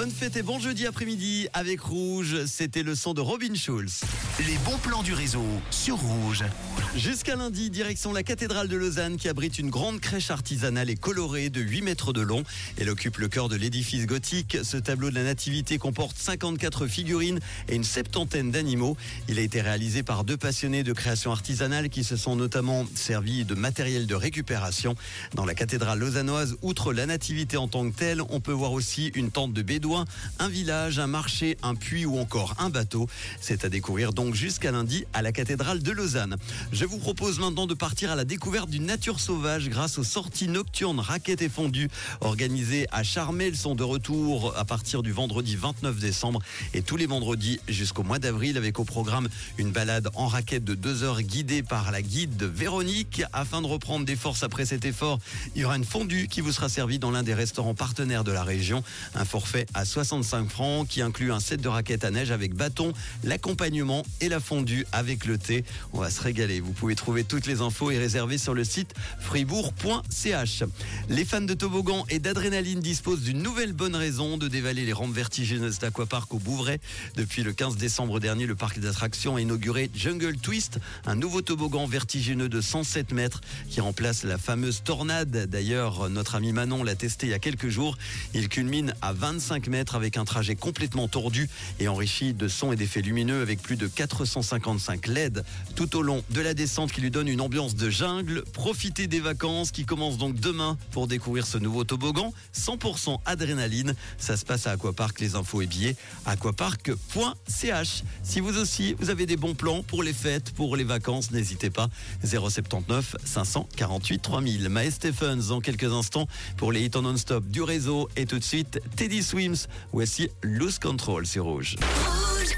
Bonne fête et bon jeudi après-midi avec Rouge. C'était le son de Robin Schulz. Les bons plans du réseau sur Rouge. Jusqu'à lundi, direction la cathédrale de Lausanne qui abrite une grande crèche artisanale et colorée de 8 mètres de long. Elle occupe le cœur de l'édifice gothique. Ce tableau de la nativité comporte 54 figurines et une septantaine d'animaux. Il a été réalisé par deux passionnés de création artisanale qui se sont notamment servis de matériel de récupération. Dans la cathédrale lausannoise, outre la nativité en tant que telle, on peut voir aussi une tente de un village, un marché, un puits ou encore un bateau. C'est à découvrir donc jusqu'à lundi à la cathédrale de Lausanne. Je vous propose maintenant de partir à la découverte d'une nature sauvage grâce aux sorties nocturnes raquettes et fondues organisées à Charmel sont de retour à partir du vendredi 29 décembre et tous les vendredis jusqu'au mois d'avril avec au programme une balade en raquette de deux heures guidée par la guide Véronique. Afin de reprendre des forces après cet effort, il y aura une fondue qui vous sera servie dans l'un des restaurants partenaires de la région. Un forfait 65 francs qui inclut un set de raquettes à neige avec bâton, l'accompagnement et la fondue avec le thé. On va se régaler. Vous pouvez trouver toutes les infos et réserver sur le site fribourg.ch. Les fans de toboggan et d'adrénaline disposent d'une nouvelle bonne raison de dévaler les rampes vertigineuses d'Aquapark au Bouvray. Depuis le 15 décembre dernier, le parc d'attractions a inauguré Jungle Twist, un nouveau toboggan vertigineux de 107 mètres qui remplace la fameuse tornade. D'ailleurs, notre ami Manon l'a testé il y a quelques jours. Il culmine à 25 mètres avec un trajet complètement tordu et enrichi de sons et d'effets lumineux avec plus de 455 LED tout au long de la descente qui lui donne une ambiance de jungle. Profitez des vacances qui commencent donc demain pour découvrir ce nouveau toboggan 100% adrénaline. Ça se passe à Aquapark, les infos et billets aquapark.ch. Si vous aussi vous avez des bons plans pour les fêtes, pour les vacances, n'hésitez pas 079 548 3000. Maë Stephens en quelques instants pour les hits en non-stop du réseau et tout de suite Teddy Voici Loose Control Rouge. Rouge.